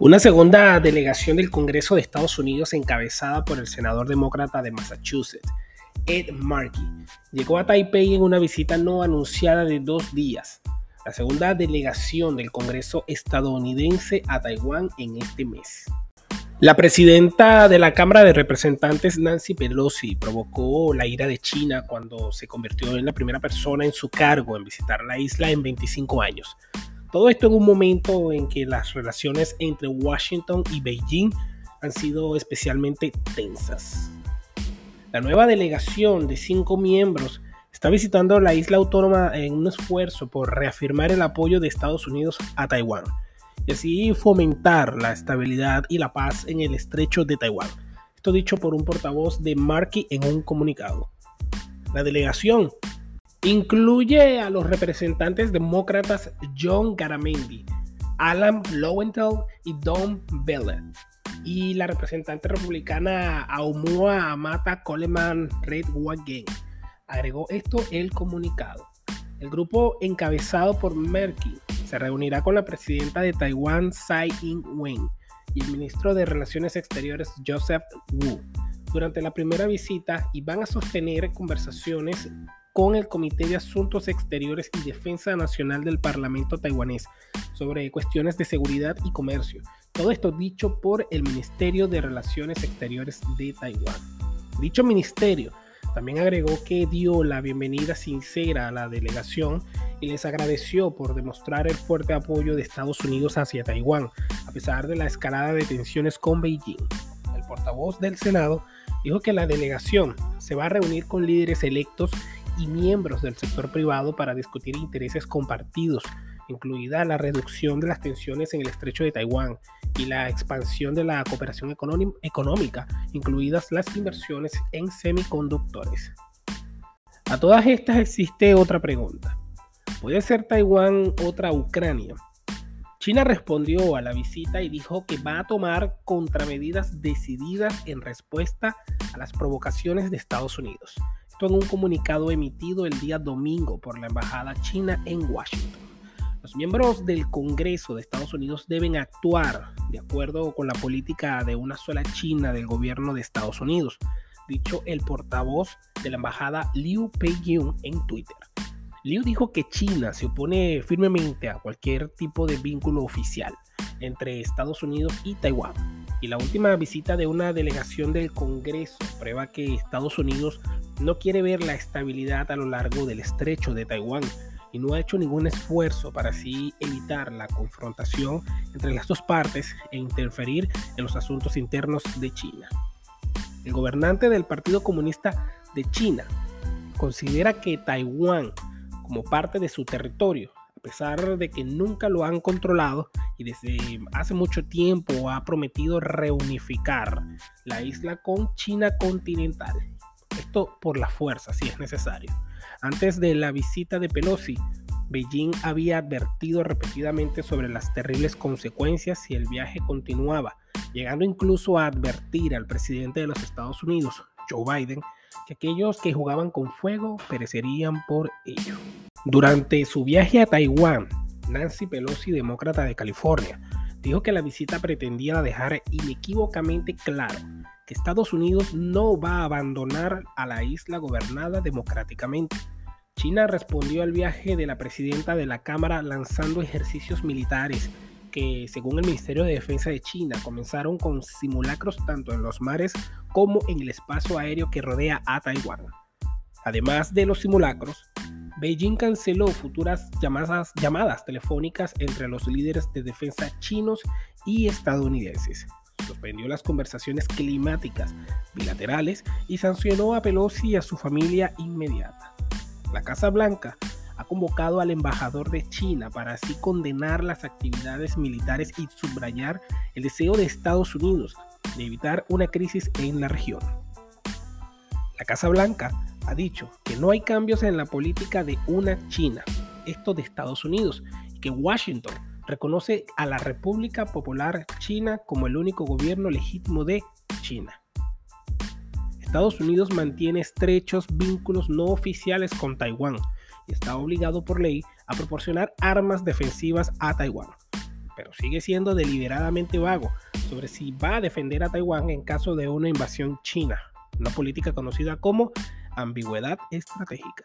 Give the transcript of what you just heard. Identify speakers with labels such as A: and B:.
A: Una segunda delegación del Congreso de Estados Unidos encabezada por el senador demócrata de Massachusetts, Ed Markey, llegó a Taipei en una visita no anunciada de dos días, la segunda delegación del Congreso estadounidense a Taiwán en este mes. La presidenta de la Cámara de Representantes, Nancy Pelosi, provocó la ira de China cuando se convirtió en la primera persona en su cargo en visitar la isla en 25 años. Todo esto en un momento en que las relaciones entre Washington y Beijing han sido especialmente tensas. La nueva delegación de cinco miembros está visitando la isla autónoma en un esfuerzo por reafirmar el apoyo de Estados Unidos a Taiwán y así fomentar la estabilidad y la paz en el estrecho de Taiwán. Esto dicho por un portavoz de Markey en un comunicado. La delegación Incluye a los representantes demócratas John Garamendi, Alan Lowenthal y Don Bella, y la representante republicana Aumua Amata Coleman Red Wagen. Agregó esto el comunicado. El grupo encabezado por Merkel se reunirá con la presidenta de Taiwán Tsai Ing-wen y el ministro de Relaciones Exteriores Joseph Wu durante la primera visita y van a sostener conversaciones con el Comité de Asuntos Exteriores y Defensa Nacional del Parlamento taiwanés sobre cuestiones de seguridad y comercio. Todo esto dicho por el Ministerio de Relaciones Exteriores de Taiwán. Dicho ministerio también agregó que dio la bienvenida sincera a la delegación y les agradeció por demostrar el fuerte apoyo de Estados Unidos hacia Taiwán, a pesar de la escalada de tensiones con Beijing. El portavoz del Senado dijo que la delegación se va a reunir con líderes electos y miembros del sector privado para discutir intereses compartidos, incluida la reducción de las tensiones en el estrecho de Taiwán y la expansión de la cooperación económica, incluidas las inversiones en semiconductores. A todas estas existe otra pregunta. ¿Puede ser Taiwán otra Ucrania? China respondió a la visita y dijo que va a tomar contramedidas decididas en respuesta a las provocaciones de Estados Unidos en un comunicado emitido el día domingo por la Embajada China en Washington. Los miembros del Congreso de Estados Unidos deben actuar de acuerdo con la política de una sola China del gobierno de Estados Unidos, dicho el portavoz de la embajada Liu Peiyun en Twitter. Liu dijo que China se opone firmemente a cualquier tipo de vínculo oficial entre Estados Unidos y Taiwán. Y la última visita de una delegación del Congreso prueba que Estados Unidos no quiere ver la estabilidad a lo largo del estrecho de Taiwán y no ha hecho ningún esfuerzo para así evitar la confrontación entre las dos partes e interferir en los asuntos internos de China. El gobernante del Partido Comunista de China considera que Taiwán, como parte de su territorio, a pesar de que nunca lo han controlado y desde hace mucho tiempo ha prometido reunificar la isla con China continental por la fuerza, si es necesario. Antes de la visita de Pelosi, Beijing había advertido repetidamente sobre las terribles consecuencias si el viaje continuaba, llegando incluso a advertir al presidente de los Estados Unidos, Joe Biden, que aquellos que jugaban con fuego perecerían por ello. Durante su viaje a Taiwán, Nancy Pelosi, demócrata de California, dijo que la visita pretendía dejar inequívocamente claro que Estados Unidos no va a abandonar a la isla gobernada democráticamente. China respondió al viaje de la presidenta de la Cámara lanzando ejercicios militares que, según el Ministerio de Defensa de China, comenzaron con simulacros tanto en los mares como en el espacio aéreo que rodea a Taiwán. Además de los simulacros, Beijing canceló futuras llamadas, llamadas telefónicas entre los líderes de defensa chinos y estadounidenses suspendió las conversaciones climáticas bilaterales y sancionó a Pelosi y a su familia inmediata. La Casa Blanca ha convocado al embajador de China para así condenar las actividades militares y subrayar el deseo de Estados Unidos de evitar una crisis en la región. La Casa Blanca ha dicho que no hay cambios en la política de una China, esto de Estados Unidos, y que Washington reconoce a la República Popular China como el único gobierno legítimo de China. Estados Unidos mantiene estrechos vínculos no oficiales con Taiwán y está obligado por ley a proporcionar armas defensivas a Taiwán. pero sigue siendo deliberadamente vago sobre si va a defender a Taiwán en caso de una invasión china, una política conocida como ambigüedad estratégica.